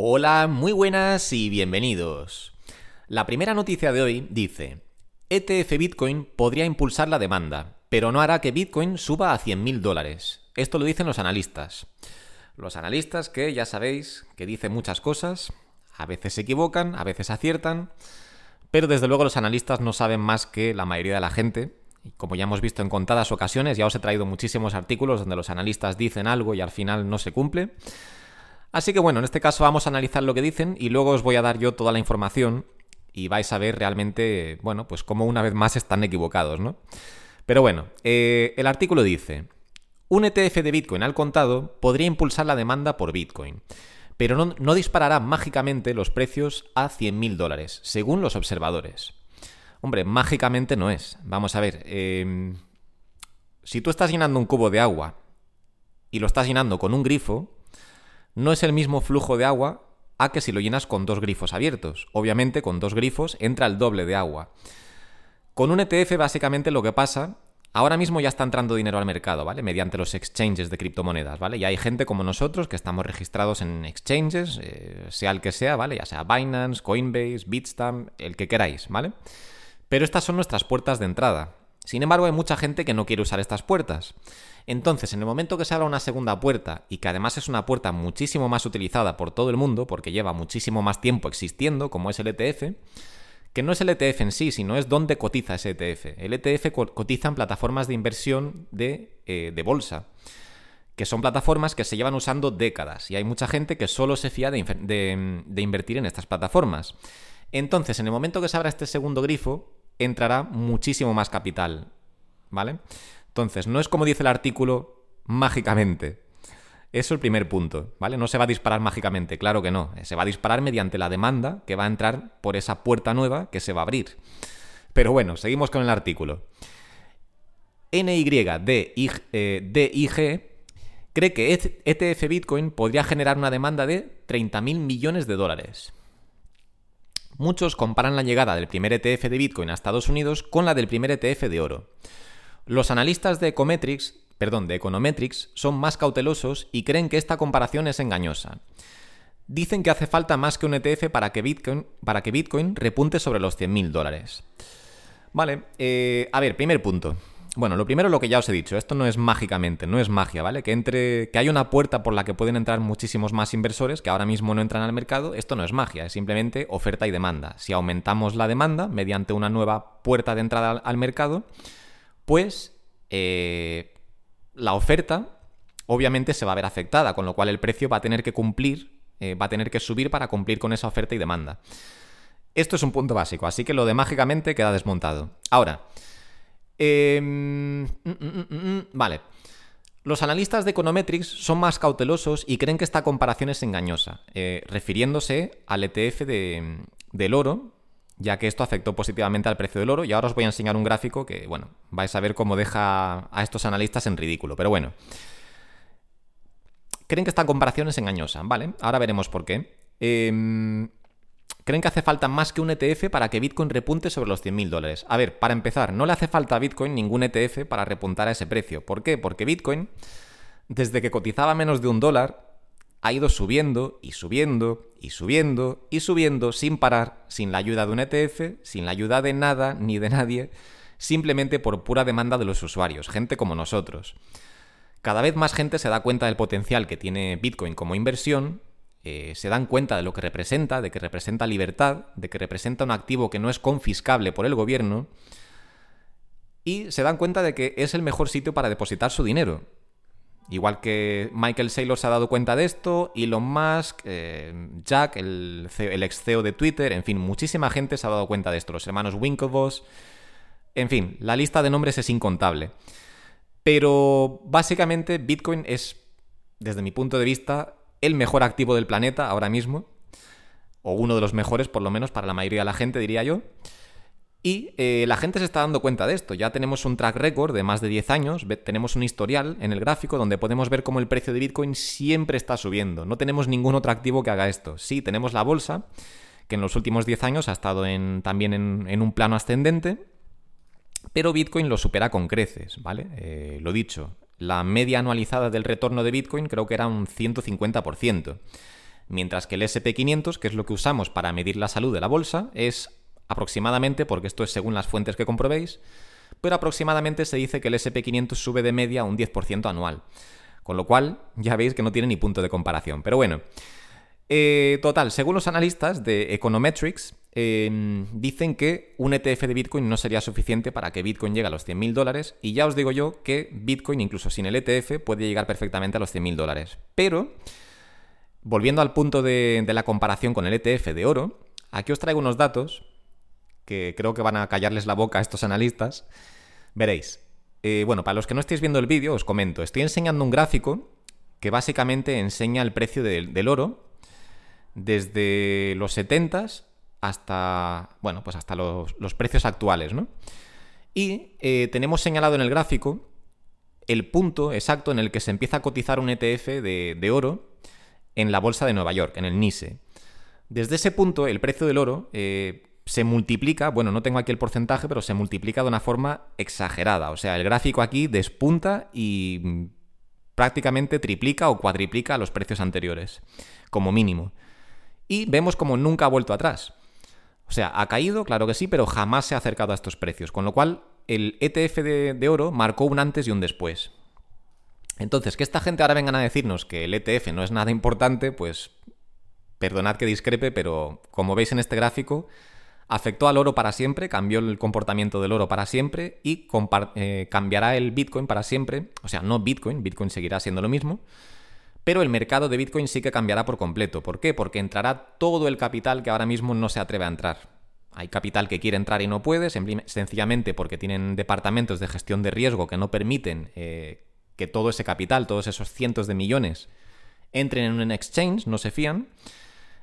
Hola, muy buenas y bienvenidos. La primera noticia de hoy dice, ETF Bitcoin podría impulsar la demanda, pero no hará que Bitcoin suba a 100.000 dólares. Esto lo dicen los analistas. Los analistas que ya sabéis que dicen muchas cosas, a veces se equivocan, a veces aciertan, pero desde luego los analistas no saben más que la mayoría de la gente. Y como ya hemos visto en contadas ocasiones, ya os he traído muchísimos artículos donde los analistas dicen algo y al final no se cumple. Así que bueno, en este caso vamos a analizar lo que dicen y luego os voy a dar yo toda la información y vais a ver realmente, bueno, pues cómo una vez más están equivocados, ¿no? Pero bueno, eh, el artículo dice, un ETF de Bitcoin al contado podría impulsar la demanda por Bitcoin, pero no, disparará mágicamente los precios a 100.000 dólares, según los observadores. Hombre, mágicamente no es. Vamos a ver, em, si tú estás llenando un cubo de agua y lo estás llenando con un grifo, no es el mismo flujo de agua a que si lo llenas con dos grifos abiertos. Obviamente con dos grifos entra el doble de agua. Con un ETF básicamente lo que pasa, ahora mismo ya está entrando dinero al mercado, ¿vale? Mediante los exchanges de criptomonedas, ¿vale? Y hay gente como nosotros que estamos registrados en exchanges, eh, sea el que sea, ¿vale? Ya sea Binance, Coinbase, Bitstamp, el que queráis, ¿vale? Pero estas son nuestras puertas de entrada. Sin embargo, hay mucha gente que no quiere usar estas puertas. Entonces, en el momento que se abra una segunda puerta, y que además es una puerta muchísimo más utilizada por todo el mundo, porque lleva muchísimo más tiempo existiendo, como es el ETF, que no es el ETF en sí, sino es dónde cotiza ese ETF. El ETF cotiza en plataformas de inversión de, eh, de bolsa que son plataformas que se llevan usando décadas y hay mucha gente que solo se fía de, de, invertir en estas plataformas. Entonces, en el momento que se abra este segundo grifo, entrará muchísimo más capital, ¿vale? Entonces, no es como dice el artículo mágicamente. Eso es el primer punto, ¿vale? No se va a disparar mágicamente, claro que no. Se va a disparar mediante la demanda que va a entrar por esa puerta nueva que se va a abrir. Pero bueno, seguimos con el artículo. NYDIG eh, cree que ETF Bitcoin podría generar una demanda de 30.000 millones de dólares. Muchos comparan la llegada del primer ETF de Bitcoin a Estados Unidos con la del primer ETF de oro. Los analistas de Ecometrics, perdón, de Econometrics son más cautelosos y creen que esta comparación es engañosa. Dicen que hace falta más que un ETF para que Bitcoin, para que Bitcoin repunte sobre los 100.000 dólares. Vale, eh, a ver, primer punto. Bueno, lo primero lo que ya os he dicho, esto no es mágicamente, no es magia, ¿vale? Que entre que hay una puerta por la que pueden entrar muchísimos más inversores que ahora mismo no entran al mercado, esto no es magia, es simplemente oferta y demanda. Si aumentamos la demanda mediante una nueva puerta de entrada al, mercado, pues eh, la oferta obviamente se va a ver afectada, con lo cual el precio va a tener que cumplir, eh, va a tener que subir para cumplir con esa oferta y demanda. Esto es un punto básico, así que lo de mágicamente queda desmontado. Ahora, Em, mm, mm, mm, vale. Los analistas de Econometrics son más cautelosos y creen que esta comparación es engañosa, eh, refiriéndose al ETF del oro, ya que esto afectó positivamente al precio del oro. Y ahora os voy a enseñar un gráfico que, bueno, vais a ver cómo deja a estos analistas en ridículo. Pero bueno, creen que esta comparación es engañosa, ¿vale? Ahora veremos por qué. Eh, creen que hace falta más que un ETF para que Bitcoin repunte sobre los 100.000 dólares. A ver, para empezar, no le hace falta a Bitcoin ningún ETF para repuntar a ese precio. ¿Por qué? Porque Bitcoin, desde que cotizaba menos de un dólar, ha ido subiendo y subiendo y subiendo y subiendo sin parar, sin la ayuda de un ETF, sin la ayuda de nada ni de nadie, simplemente por pura demanda de los usuarios, gente como nosotros. Cada vez más gente se da cuenta del potencial que tiene Bitcoin como inversión eh, se dan cuenta de lo que representa, de que representa libertad, de que representa un activo que no es confiscable por el gobierno, y se dan cuenta de que es el mejor sitio para depositar su dinero. Igual que Michael Saylor se ha dado cuenta de esto, Elon Musk, eh, Jack, el, el ex CEO de Twitter, en fin, muchísima gente se ha dado cuenta de esto, los hermanos Winklevoss, en fin, la lista de nombres es incontable. Pero básicamente Bitcoin es, desde mi punto de vista, el mejor activo del planeta ahora mismo, o uno de los mejores por lo menos para la mayoría de la gente, diría yo. Y eh, la gente se está dando cuenta de esto. Ya tenemos un track record de más de 10 años, tenemos un historial en el gráfico donde podemos ver cómo el precio de Bitcoin siempre está subiendo. No tenemos ningún otro activo que haga esto. Sí, tenemos la bolsa, que en los últimos 10 años ha estado también en, un plano ascendente, pero Bitcoin lo supera con creces, ¿vale? Eh, lo dicho, la media anualizada del retorno de Bitcoin creo que era un 150%. mientras que el SP500, que es lo que usamos para medir la salud de la bolsa, es aproximadamente, porque esto es según las fuentes que comprobéis, pero aproximadamente se dice que el SP500 sube de media un 10% anual. Con lo cual, ya veis que no tiene ni punto de comparación. Pero bueno, eh, total, según los analistas de Econometrics, em, dicen que un ETF de Bitcoin no sería suficiente para que Bitcoin llegue a los 100.000 dólares. Y ya os digo yo que Bitcoin, incluso sin el ETF, puede llegar perfectamente a los 100.000 dólares. Pero, volviendo al punto de, la comparación con el ETF de oro, aquí os traigo unos datos que creo que van a callarles la boca a estos analistas. Veréis. Eh, bueno, para los que no estéis viendo el vídeo, os comento. Estoy enseñando un gráfico que básicamente enseña el precio del, oro desde los 70 hasta, bueno, pues hasta los, precios actuales, ¿no? Y eh, tenemos señalado en el gráfico el punto exacto en el que se empieza a cotizar un ETF de, oro en la bolsa de Nueva York, en el NISE. Desde ese punto, el precio del oro eh, se multiplica, bueno, no tengo aquí el porcentaje, pero se multiplica de una forma exagerada. O sea, el gráfico aquí despunta y prácticamente triplica o cuadriplica los precios anteriores, como mínimo. Y vemos como nunca ha vuelto atrás. O sea, ha caído, claro que sí, pero jamás se ha acercado a estos precios. Con lo cual, el ETF de, oro marcó un antes y un después. Entonces, que esta gente ahora vengan a decirnos que el ETF no es nada importante, pues perdonad que discrepe, pero como veis en este gráfico, afectó al oro para siempre, cambió el comportamiento del oro para siempre y eh, cambiará el Bitcoin para siempre. O sea, no Bitcoin, Bitcoin seguirá siendo lo mismo, pero el mercado de Bitcoin sí que cambiará por completo. ¿Por qué? Porque entrará todo el capital que ahora mismo no se atreve a entrar. Hay capital que quiere entrar y no puede, sencillamente porque tienen departamentos de gestión de riesgo que no permiten eh, que todo ese capital, todos esos cientos de millones, entren en un exchange, no se fían.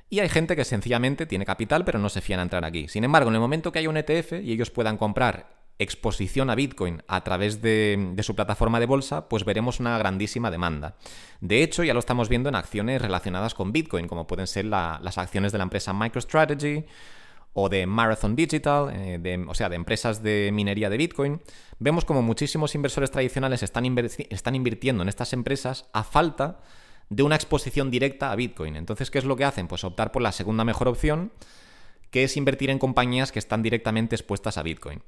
Y hay gente que sencillamente tiene capital pero no se fían a entrar aquí. Sin embargo, en el momento que haya un ETF y ellos puedan comprar exposición a Bitcoin a través de, su plataforma de bolsa, pues veremos una grandísima demanda. De hecho, ya lo estamos viendo en acciones relacionadas con Bitcoin, como pueden ser las acciones de la empresa MicroStrategy o de Marathon Digital, eh, o sea, de empresas de minería de Bitcoin. Vemos como muchísimos inversores tradicionales están, están invirtiendo en estas empresas a falta de una exposición directa a Bitcoin. Entonces, ¿qué es lo que hacen? Pues optar por la segunda mejor opción, que es invertir en compañías que están directamente expuestas a Bitcoin.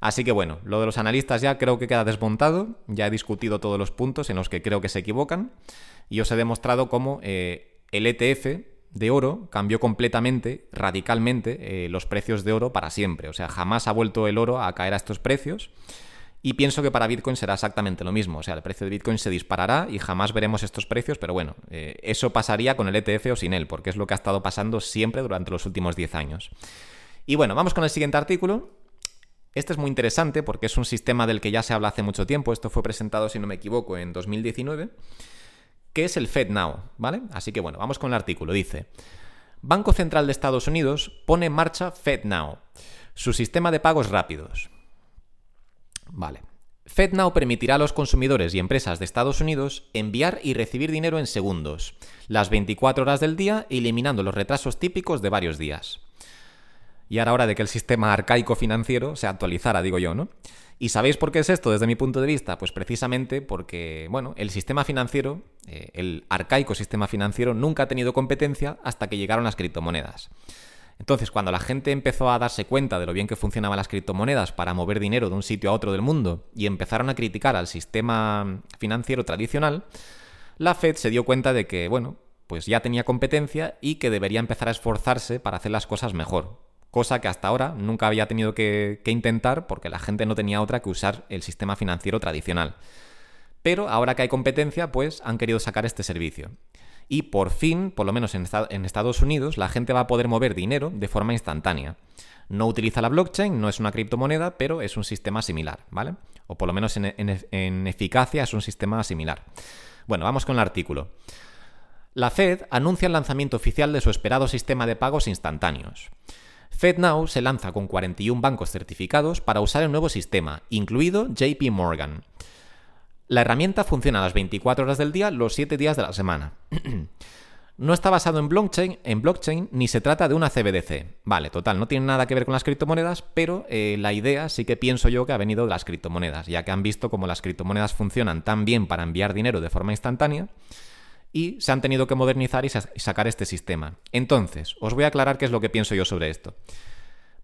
Así que bueno, lo de los analistas ya creo que queda desmontado, ya he discutido todos los puntos en los que creo que se equivocan y os he demostrado cómo eh, el ETF de oro cambió completamente, radicalmente, eh, los precios de oro para siempre. O sea, jamás ha vuelto el oro a caer a estos precios. Y pienso que para Bitcoin será exactamente lo mismo. O sea, el precio de Bitcoin se disparará y jamás veremos estos precios, pero bueno, eh, eso pasaría con el ETF o sin él, porque es lo que ha estado pasando siempre durante los últimos 10 años. Y bueno, vamos con el siguiente artículo. Este es muy interesante porque es un sistema del que ya se habla hace mucho tiempo. Esto fue presentado, si no me equivoco, en 2019, que es el FedNow, ¿vale? Así que bueno, vamos con el artículo. Dice, Banco Central de Estados Unidos pone en marcha FedNow, su sistema de pagos rápidos. Vale. FedNow permitirá a los consumidores y empresas de Estados Unidos enviar y recibir dinero en segundos, las 24 horas del día, eliminando los retrasos típicos de varios días. Y ahora hora de que el sistema arcaico financiero se actualizara, digo yo, ¿no? ¿Y sabéis por qué es esto desde mi punto de vista? Pues precisamente porque, bueno, el sistema financiero, eh, el arcaico sistema financiero, nunca ha tenido competencia hasta que llegaron las criptomonedas. Entonces, cuando la gente empezó a darse cuenta de lo bien que funcionaban las criptomonedas para mover dinero de un sitio a otro del mundo y empezaron a criticar al sistema financiero tradicional, la Fed se dio cuenta de que, bueno, pues ya tenía competencia y que debería empezar a esforzarse para hacer las cosas mejor. Cosa que hasta ahora nunca había tenido que, intentar porque la gente no tenía otra que usar el sistema financiero tradicional. Pero ahora que hay competencia, pues han querido sacar este servicio y por fin, por lo menos en, Estados Unidos, la gente va a poder mover dinero de forma instantánea. No utiliza la blockchain, no es una criptomoneda, pero es un sistema similar, ¿vale? O por lo menos en, eficacia es un sistema similar. Bueno, vamos con el artículo. La Fed anuncia el lanzamiento oficial de su esperado sistema de pagos instantáneos. FedNow se lanza con 41 bancos certificados para usar el nuevo sistema, incluido JP Morgan. La herramienta funciona a las 24 horas del día, los 7 días de la semana. no está basado en blockchain, en blockchain, ni se trata de una CBDC. Vale, total, no tiene nada que ver con las criptomonedas, pero eh, la idea sí que pienso yo que ha venido de las criptomonedas, ya que han visto cómo las criptomonedas funcionan tan bien para enviar dinero de forma instantánea. Y se han tenido que modernizar y sacar este sistema. Entonces, os voy a aclarar qué es lo que pienso yo sobre esto.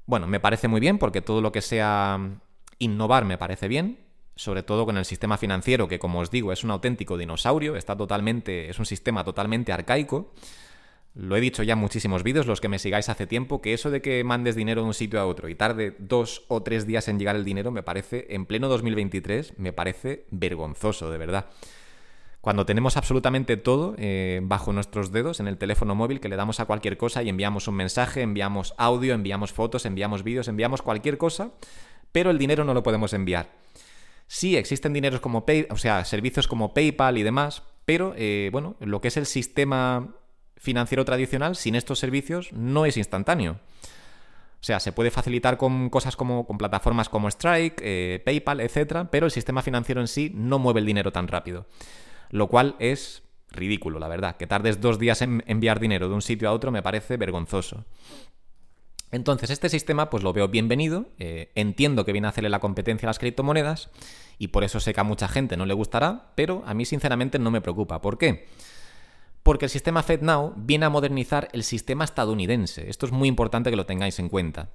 Bueno, me parece muy bien porque todo lo que sea innovar me parece bien, sobre todo con el sistema financiero que como os digo es un auténtico dinosaurio, está totalmente es un sistema totalmente arcaico. Lo he dicho ya en muchísimos vídeos, los que me sigáis hace tiempo, que eso de que mandes dinero de un sitio a otro y tarde dos o tres días en llegar el dinero me parece, en pleno 2023, me parece vergonzoso, de verdad. Cuando tenemos absolutamente todo eh, bajo nuestros dedos en el teléfono móvil que le damos a cualquier cosa y enviamos un mensaje, enviamos audio, enviamos fotos, enviamos vídeos, enviamos cualquier cosa, pero el dinero no lo podemos enviar. Sí, existen dineros como Pay, o sea, servicios como PayPal y demás, pero eh, bueno, lo que es el sistema financiero tradicional sin estos servicios no es instantáneo. O sea, se puede facilitar con cosas como con plataformas como Strike, eh, PayPal, etcétera, pero el sistema financiero en sí no mueve el dinero tan rápido. Lo cual es ridículo, la verdad. Que tardes dos días en enviar dinero de un sitio a otro me parece vergonzoso. Entonces, este sistema, pues lo veo bienvenido. Eh, entiendo que viene a hacerle la competencia a las criptomonedas y por eso sé que a mucha gente no le gustará, pero a mí sinceramente no me preocupa. ¿Por qué? Porque el sistema FedNow viene a modernizar el sistema estadounidense. Esto es muy importante que lo tengáis en cuenta.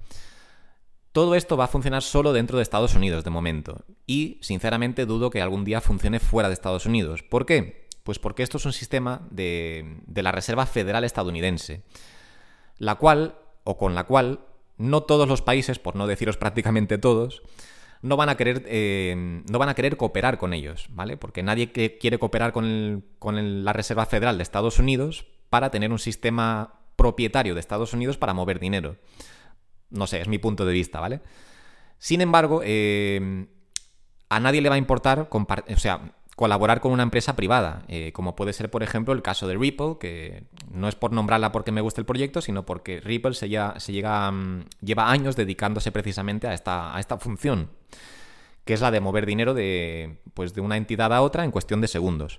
Todo esto va a funcionar solo dentro de Estados Unidos de momento. Y, sinceramente, dudo que algún día funcione fuera de Estados Unidos. ¿Por qué? Pues porque esto es un sistema de, la Reserva Federal estadounidense, la cual, o con la cual, no todos los países, por no deciros prácticamente todos, no van a querer, eh, no van a querer cooperar con ellos, ¿vale? Porque nadie quiere cooperar con, la Reserva Federal de Estados Unidos para tener un sistema propietario de Estados Unidos para mover dinero. No sé, es mi punto de vista, ¿vale? Sin embargo, eh, a nadie le va a importar, o sea, colaborar con una empresa privada, eh, como puede ser, por ejemplo, el caso de Ripple, que no es por nombrarla porque me guste el proyecto, sino porque Ripple se, se llega, mm, lleva años dedicándose precisamente a esta, a esta función, que es la de mover dinero de, pues, de una entidad a otra en cuestión de segundos.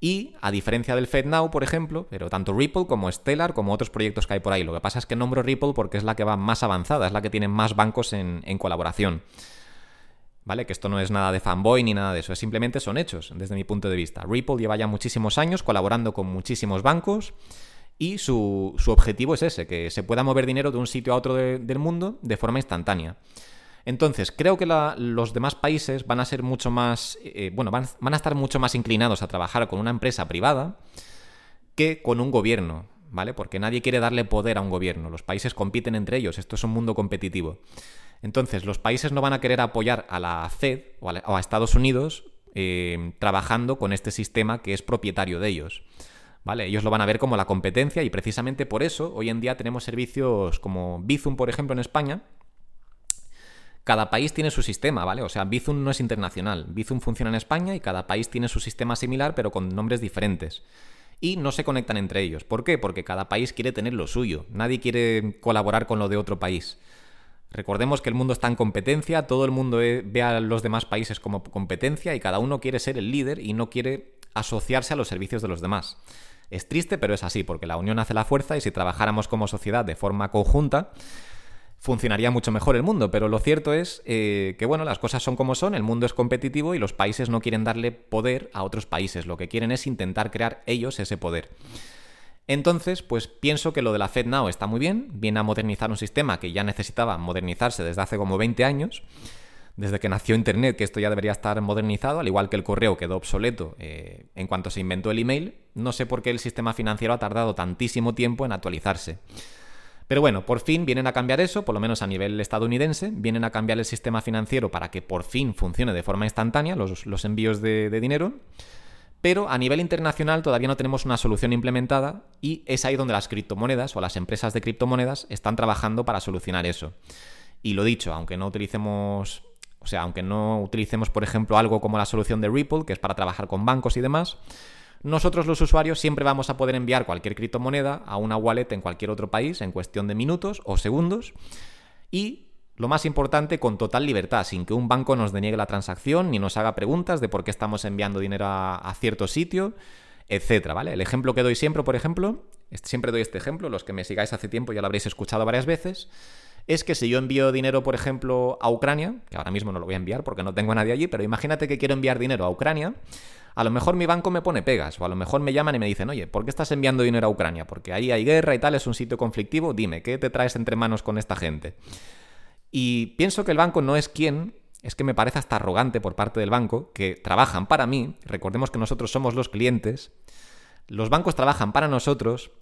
Y a diferencia del FedNow, por ejemplo, pero tanto Ripple como Stellar, como otros proyectos que hay por ahí, lo que pasa es que nombro Ripple porque es la que va más avanzada, es la que tiene más bancos en, colaboración. ¿vale? Que esto no es nada de fanboy ni nada de eso, simplemente son hechos desde mi punto de vista. Ripple lleva ya muchísimos años colaborando con muchísimos bancos y su, objetivo es ese, que se pueda mover dinero de un sitio a otro del mundo de forma instantánea. Entonces, creo que los demás países van a ser mucho más, eh, bueno, van, a estar mucho más inclinados a trabajar con una empresa privada que con un gobierno, ¿vale? Porque nadie quiere darle poder a un gobierno. Los países compiten entre ellos, esto es un mundo competitivo. Entonces, los países no van a querer apoyar a la Fed o a, Estados Unidos eh, trabajando con este sistema que es propietario de ellos. ¿Vale? Ellos lo van a ver como la competencia y precisamente por eso hoy en día tenemos servicios como Bizum, por ejemplo, en España. Cada país tiene su sistema, ¿vale? O sea, Bizum no es internacional. Bizum funciona en España y cada país tiene su sistema similar, pero con nombres diferentes. Y no se conectan entre ellos. ¿Por qué? Porque cada país quiere tener lo suyo. Nadie quiere colaborar con lo de otro país. Recordemos que el mundo está en competencia, todo el mundo ve a los demás países como competencia y cada uno quiere ser el líder y no quiere asociarse a los servicios de los demás. Es triste, pero es así, porque la unión hace la fuerza y si trabajáramos como sociedad de forma conjunta, funcionaría mucho mejor el mundo. Pero lo cierto es eh, que, bueno, las cosas son como son, el mundo es competitivo y los países no quieren darle poder a otros países, lo que quieren es intentar crear ellos ese poder. Entonces, pues pienso que lo de la FedNow está muy bien, viene a modernizar un sistema que ya necesitaba modernizarse desde hace como 20 años, desde que nació Internet, que esto ya debería estar modernizado, al igual que el correo quedó obsoleto eh, en cuanto se inventó el email, no sé por qué el sistema financiero ha tardado tantísimo tiempo en actualizarse. Pero bueno, por fin vienen a cambiar eso, por lo menos a nivel estadounidense, vienen a cambiar el sistema financiero para que por fin funcione de forma instantánea los, envíos de dinero. Pero a nivel internacional todavía no tenemos una solución implementada y es ahí donde las criptomonedas o las empresas de criptomonedas están trabajando para solucionar eso. Y lo dicho, aunque no utilicemos, o sea, aunque no utilicemos, por ejemplo, algo como la solución de Ripple, que es para trabajar con bancos y demás, nosotros los usuarios siempre vamos a poder enviar cualquier criptomoneda a una wallet en cualquier otro país en cuestión de minutos o segundos y lo más importante, con total libertad, sin que un banco nos deniegue la transacción ni nos haga preguntas de por qué estamos enviando dinero a, cierto sitio, etcétera, ¿vale? El ejemplo que doy siempre, por ejemplo, siempre doy este ejemplo, los que me sigáis hace tiempo ya lo habréis escuchado varias veces, es que si yo envío dinero, por ejemplo, a Ucrania, que ahora mismo no lo voy a enviar porque no tengo a nadie allí, pero imagínate que quiero enviar dinero a Ucrania, a lo mejor mi banco me pone pegas, o a lo mejor me llaman y me dicen, oye, ¿por qué estás enviando dinero a Ucrania? Porque ahí hay guerra y tal, es un sitio conflictivo, dime, ¿qué te traes entre manos con esta gente? Y pienso que el banco no es quien, es que me parece hasta arrogante por parte del banco, que trabajan para mí, recordemos que nosotros somos los clientes, los bancos trabajan para nosotros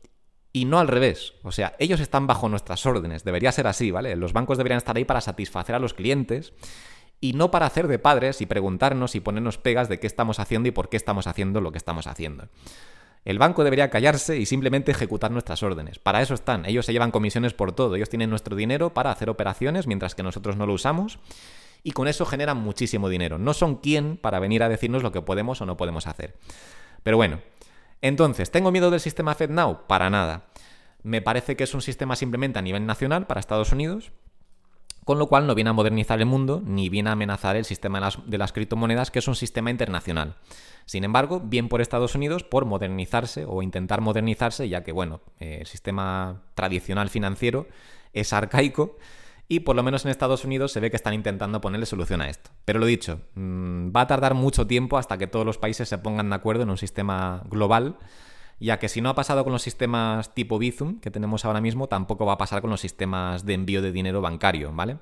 y no al revés. O sea, ellos están bajo nuestras órdenes, debería ser así, ¿vale? Los bancos deberían estar ahí para satisfacer a los clientes y no para hacer de padres y preguntarnos y ponernos pegas de qué estamos haciendo y por qué estamos haciendo lo que estamos haciendo. El banco debería callarse y simplemente ejecutar nuestras órdenes. Para eso están. Ellos se llevan comisiones por todo. Ellos tienen nuestro dinero para hacer operaciones mientras que nosotros no lo usamos. Y con eso generan muchísimo dinero. No son quien para venir a decirnos lo que podemos o no podemos hacer. Pero bueno. Entonces, ¿tengo miedo del sistema FedNow? Para nada. Me parece que es un sistema simplemente a nivel nacional para Estados Unidos con lo cual no viene a modernizar el mundo ni viene a amenazar el sistema de las, criptomonedas, que es un sistema internacional. Sin embargo, bien por Estados Unidos por modernizarse o intentar modernizarse, ya que, bueno, eh, el sistema tradicional financiero es arcaico y por lo menos en Estados Unidos se ve que están intentando ponerle solución a esto. Pero lo dicho, mm, va a tardar mucho tiempo hasta que todos los países se pongan de acuerdo en un sistema global ya que si no ha pasado con los sistemas tipo Bizum que tenemos ahora mismo, tampoco va a pasar con los sistemas de envío de dinero bancario, ¿vale?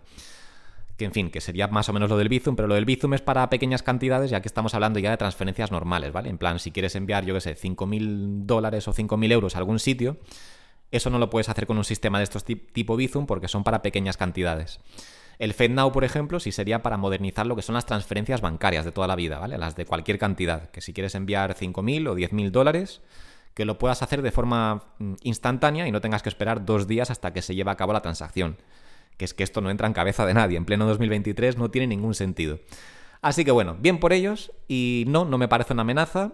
Que en fin, que sería más o menos lo del Bizum, pero lo del Bizum es para pequeñas cantidades, ya que estamos hablando ya de transferencias normales, ¿vale? En plan, si quieres enviar, yo qué sé, 5.000 dólares o 5.000 euros a algún sitio, eso no lo puedes hacer con un sistema de estos tipo Bizum porque son para pequeñas cantidades. El FedNow, por ejemplo, sí sería para modernizar lo que son las transferencias bancarias de toda la vida, ¿vale? Las de cualquier cantidad. Que si quieres enviar 5.000 o 10.000 dólares, que lo puedas hacer de forma mm, instantánea y no tengas que esperar dos días hasta que se lleve a cabo la transacción. Que es que esto no entra en cabeza de nadie. En pleno 2023 no tiene ningún sentido. Así que bueno, bien por ellos y no, no me parece una amenaza.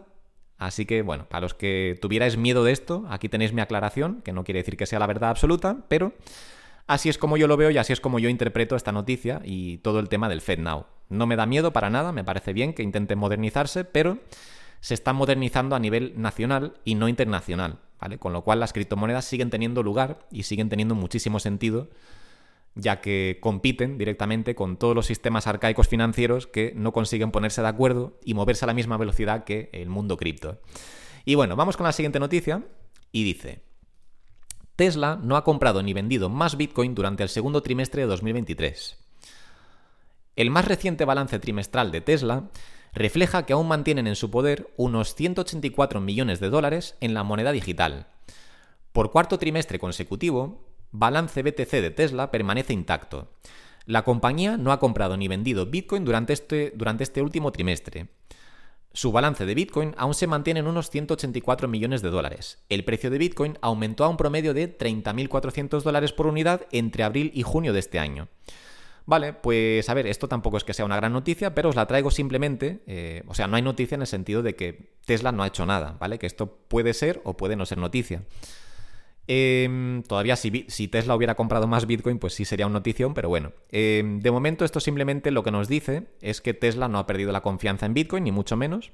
Así que bueno, para los que tuvierais miedo de esto, aquí tenéis mi aclaración, que no quiere decir que sea la verdad absoluta, pero así es como yo lo veo y así es como yo interpreto esta noticia y todo el tema del FedNow. No me da miedo para nada, me parece bien que intenten modernizarse, pero se están modernizando a nivel nacional y no internacional, ¿vale? Con lo cual las criptomonedas siguen teniendo lugar y siguen teniendo muchísimo sentido, ya que compiten directamente con todos los sistemas arcaicos financieros que no consiguen ponerse de acuerdo y moverse a la misma velocidad que el mundo cripto. Y bueno, vamos con la siguiente noticia y dice, Tesla no ha comprado ni vendido más Bitcoin durante el segundo trimestre de 2023. El más reciente balance trimestral de Tesla refleja que aún mantienen en su poder unos 184 millones de dólares en la moneda digital. Por cuarto trimestre consecutivo, balance BTC de Tesla permanece intacto. La compañía no ha comprado ni vendido Bitcoin durante este, durante este último trimestre. Su balance de Bitcoin aún se mantiene en unos 184 millones de dólares. El precio de Bitcoin aumentó a un promedio de 30.400 dólares por unidad entre abril y junio de este año. Vale, pues a ver, esto tampoco es que sea una gran noticia, pero os la traigo simplemente, eh, o sea, no hay noticia en el sentido de que Tesla no ha hecho nada, ¿vale? Que esto puede ser o puede no ser noticia. Em, todavía si, si, Tesla hubiera comprado más Bitcoin, pues sí sería una notición, pero bueno. Em, de momento esto simplemente lo que nos dice es que Tesla no ha perdido la confianza en Bitcoin, ni mucho menos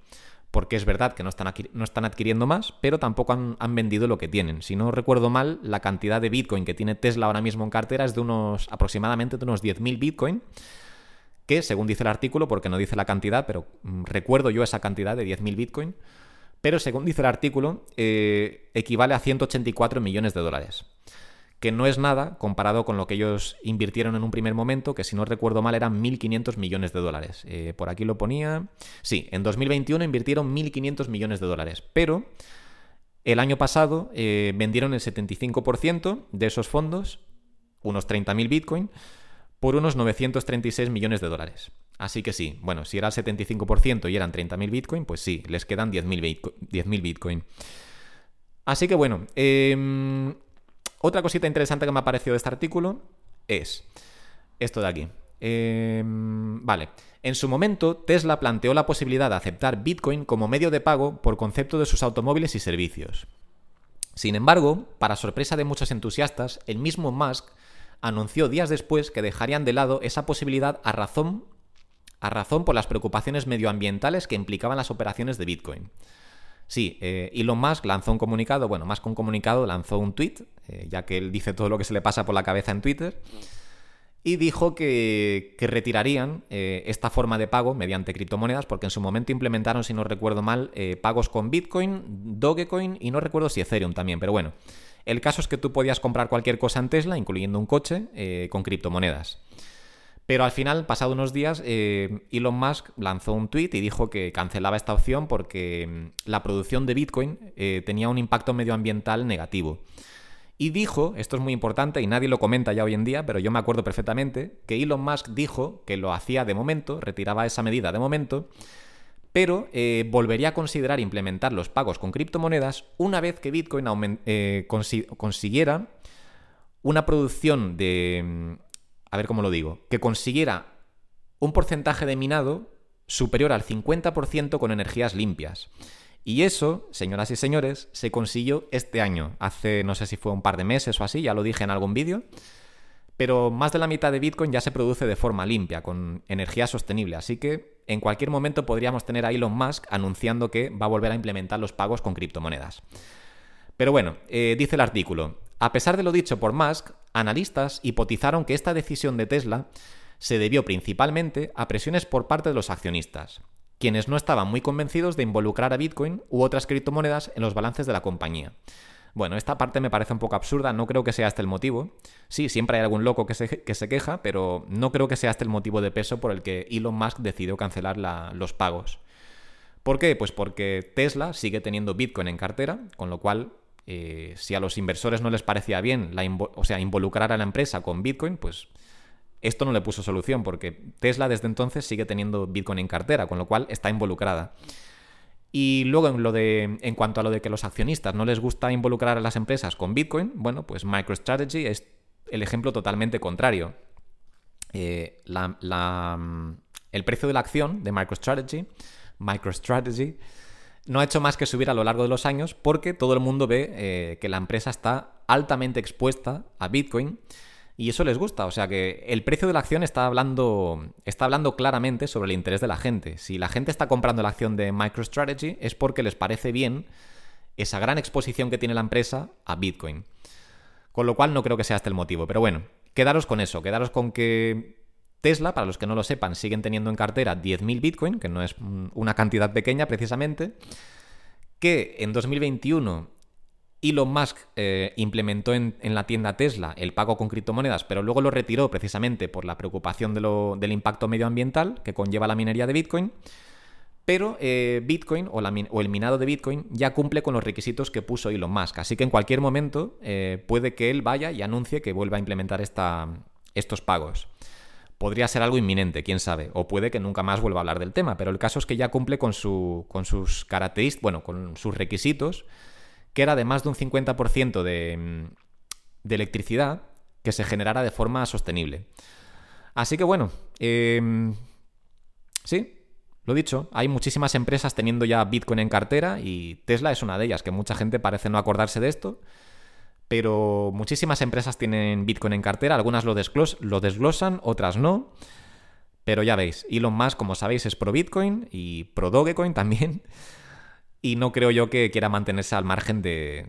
porque es verdad que no están, no están adquiriendo más, pero tampoco han, vendido lo que tienen. Si no recuerdo mal, la cantidad de Bitcoin que tiene Tesla ahora mismo en cartera es de unos aproximadamente de unos 10.000 Bitcoin, que según dice el artículo, porque no dice la cantidad, pero mm, recuerdo yo esa cantidad de 10.000 Bitcoin, pero según dice el artículo, eh, equivale a 184 millones de dólares que no es nada comparado con lo que ellos invirtieron en un primer momento, que si no recuerdo mal eran 1.500 millones de dólares. Eh, por aquí lo ponía. Sí, en 2021 invirtieron 1.500 millones de dólares, pero el año pasado eh, vendieron el 75% de esos fondos, unos 30.000 Bitcoin, por unos 936 millones de dólares. Así que sí, bueno, si era el 75% y eran 30.000 Bitcoin, pues sí, les quedan 10.000 Bitcoin. Así que bueno, eh, otra cosita interesante que me ha parecido de este artículo es esto de aquí. Em, vale. En su momento, Tesla planteó la posibilidad de aceptar Bitcoin como medio de pago por concepto de sus automóviles y servicios. Sin embargo, para sorpresa de muchos entusiastas, el mismo Musk anunció días después que dejarían de lado esa posibilidad a razón, a razón por las preocupaciones medioambientales que implicaban las operaciones de Bitcoin. Sí, eh, Elon Musk lanzó un comunicado, bueno, más que un comunicado, lanzó un tweet, eh, ya que él dice todo lo que se le pasa por la cabeza en Twitter. y dijo que, retirarían eh, esta forma de pago mediante criptomonedas porque en su momento implementaron, si no recuerdo mal, eh, pagos con Bitcoin, Dogecoin y no recuerdo si Ethereum también, pero bueno. El caso es que tú podías comprar cualquier cosa en Tesla, incluyendo un coche, con criptomonedas. Pero al final, pasado unos días, Elon Musk lanzó un tweet y dijo que cancelaba esta opción porque mm, la producción de Bitcoin tenía un impacto medioambiental negativo. Y dijo, esto es muy importante y nadie lo comenta ya hoy en día, pero yo me acuerdo perfectamente, que Elon Musk dijo que lo hacía de momento, retiraba esa medida de momento, pero eh, volvería a considerar implementar los pagos con criptomonedas una vez que Bitcoin eh, consiguiera una producción de... Mm, a ver cómo lo digo, que consiguiera un porcentaje de minado superior al 50% con energías limpias. Y eso, señoras y señores, se consiguió este año, hace no sé si fue un par de meses o así, ya lo dije en algún vídeo, pero más de la mitad de Bitcoin ya se produce de forma limpia, con energía sostenible, así que en cualquier momento podríamos tener a Elon Musk anunciando que va a volver a implementar los pagos con criptomonedas. Pero bueno, eh, dice el artículo, a pesar de lo dicho por Musk, analistas hipotizaron que esta decisión de Tesla se debió principalmente a presiones por parte de los accionistas, quienes no estaban muy convencidos de involucrar a Bitcoin u otras criptomonedas en los balances de la compañía. Bueno, esta parte me parece un poco absurda, no creo que sea este el motivo. Sí, siempre hay algún loco que se, que se queja, pero no creo que sea este el motivo de peso por el que Elon Musk decidió cancelar los pagos. ¿Por qué? Pues porque Tesla sigue teniendo Bitcoin en cartera, con lo cual, eh, si a los inversores no les parecía bien la o sea, involucrar a la empresa con Bitcoin, pues esto no le puso solución porque Tesla desde entonces sigue teniendo Bitcoin en cartera, con lo cual está involucrada. Y luego en, lo de, en cuanto a lo de que los accionistas no les gusta involucrar a las empresas con Bitcoin, bueno, pues MicroStrategy es el ejemplo totalmente contrario. Eh, el precio de la acción de MicroStrategy, MicroStrategy no ha hecho más que subir a lo largo de los años porque todo el mundo ve eh, que la empresa está altamente expuesta a Bitcoin y eso les gusta. O sea que el precio de la acción está hablando, está hablando claramente sobre el interés de la gente. Si la gente está comprando la acción de MicroStrategy es porque les parece bien esa gran exposición que tiene la empresa a Bitcoin. Con lo cual no creo que sea este el motivo. Pero bueno, quedaros con eso, quedaros con que Tesla, para los que no lo sepan, siguen teniendo en cartera 10.000 Bitcoin, que no es una cantidad pequeña precisamente, que en 2021 Elon Musk eh, implementó en, la tienda Tesla el pago con criptomonedas, pero luego lo retiró precisamente por la preocupación del impacto medioambiental que conlleva la minería de Bitcoin. Pero eh, Bitcoin o, el minado de Bitcoin ya cumple con los requisitos que puso Elon Musk. Así que en cualquier momento eh, puede que él vaya y anuncie que vuelva a implementar estos pagos. Podría ser algo inminente, quién sabe. O puede que nunca más vuelva a hablar del tema. Pero el caso es que ya cumple con, sus características, bueno, con sus requisitos que era de más de un 50% de, de electricidad que se generara de forma sostenible. Así que bueno, em, sí, lo dicho, hay muchísimas empresas teniendo ya Bitcoin en cartera y Tesla es una de ellas, que mucha gente parece no acordarse de esto, pero muchísimas empresas tienen Bitcoin en cartera, algunas lo, lo desglosan, otras no. Pero ya veis, Elon Musk, como sabéis, es pro Bitcoin y pro Dogecoin también y no creo yo que quiera mantenerse al margen de,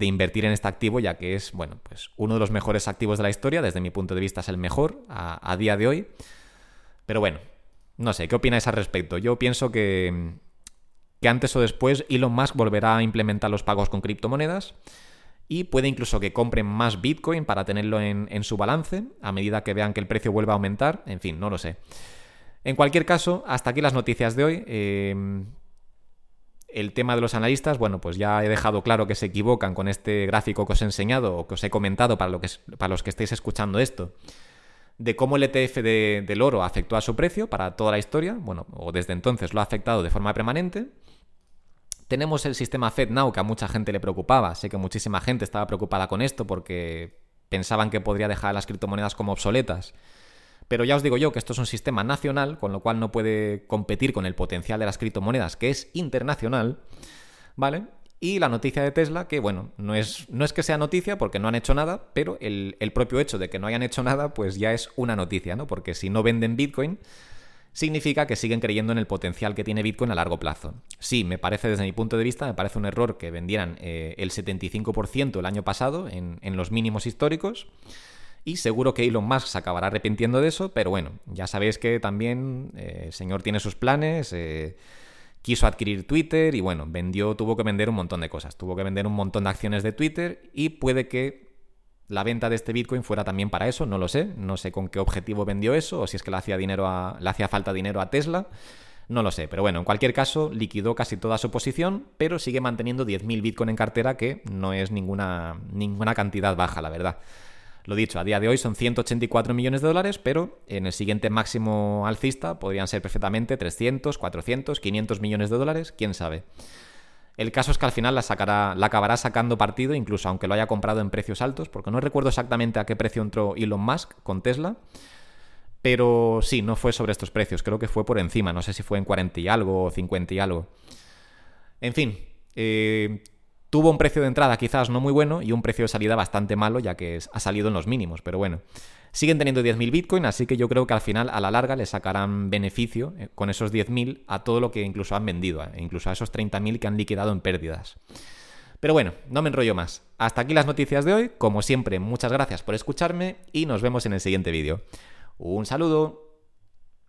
invertir en este activo, ya que es, bueno, pues uno de los mejores activos de la historia, desde mi punto de vista es el mejor a, día de hoy. Pero bueno, no sé, ¿qué opináis al respecto? Yo pienso que, que antes o después Elon Musk volverá a implementar los pagos con criptomonedas y puede incluso que compren más Bitcoin para tenerlo en, en, su balance a medida que vean que el precio vuelva a aumentar. En fin, no lo sé. En cualquier caso, hasta aquí las noticias de hoy. Eh, el tema de los analistas, bueno, pues ya he dejado claro que se equivocan con este gráfico que os he enseñado o que os he comentado para, que, para los que estéis escuchando esto, de cómo el ETF del oro afectó a su precio para toda la historia, bueno, o desde entonces lo ha afectado de forma permanente. Tenemos el sistema FedNow que a mucha gente le preocupaba, sé que muchísima gente estaba preocupada con esto porque pensaban que podría dejar las criptomonedas como obsoletas pero ya os digo yo que esto es un sistema nacional, con lo cual no puede competir con el potencial de las criptomonedas, que es internacional, ¿vale? Y la noticia de Tesla, que bueno, no es, no es que sea noticia porque no han hecho nada, pero el, el propio hecho de que no hayan hecho nada, pues ya es una noticia, ¿no? Porque si no venden Bitcoin, significa que siguen creyendo en el potencial que tiene Bitcoin a largo plazo. Sí, me parece desde mi punto de vista, me parece un error que vendieran eh, el 75% el año pasado en, en, los mínimos históricos Y seguro que Elon Musk se acabará arrepintiendo de eso, pero bueno, ya sabéis que también eh, el señor tiene sus planes. Eh, quiso adquirir Twitter y bueno, vendió, tuvo que vender un montón de cosas. Tuvo que vender un montón de acciones de Twitter y puede que la venta de este Bitcoin fuera también para eso, no lo sé. No sé con qué objetivo vendió eso o si es que le hacía, dinero a, le hacía falta dinero a Tesla. No lo sé, pero bueno, en cualquier caso, liquidó casi toda su posición, pero sigue manteniendo 10.000 Bitcoin en cartera, que no es ninguna, ninguna cantidad baja, la verdad. Lo dicho, a día de hoy son 184 millones de dólares, pero en el siguiente máximo alcista podrían ser perfectamente 300, 400, 500 millones de dólares, quién sabe. El caso es que al final la, sacará, la acabará sacando partido, incluso aunque lo haya comprado en precios altos, porque no recuerdo exactamente a qué precio entró Elon Musk con Tesla, pero sí, no fue sobre estos precios, creo que fue por encima, no sé si fue en 40 y algo o 50 y algo. En fin, eh, tuvo un precio de entrada quizás no muy bueno y un precio de salida bastante malo, ya que ha salido en los mínimos, pero bueno. Siguen teniendo 10.000 Bitcoin, así que yo creo que al final, a la larga, le sacarán beneficio eh, con esos 10.000 a todo lo que incluso han vendido, eh, incluso a esos 30.000 que han liquidado en pérdidas. Pero bueno, no me enrollo más. Hasta aquí las noticias de hoy. Como siempre, muchas gracias por escucharme y nos vemos en el siguiente vídeo. Un saludo.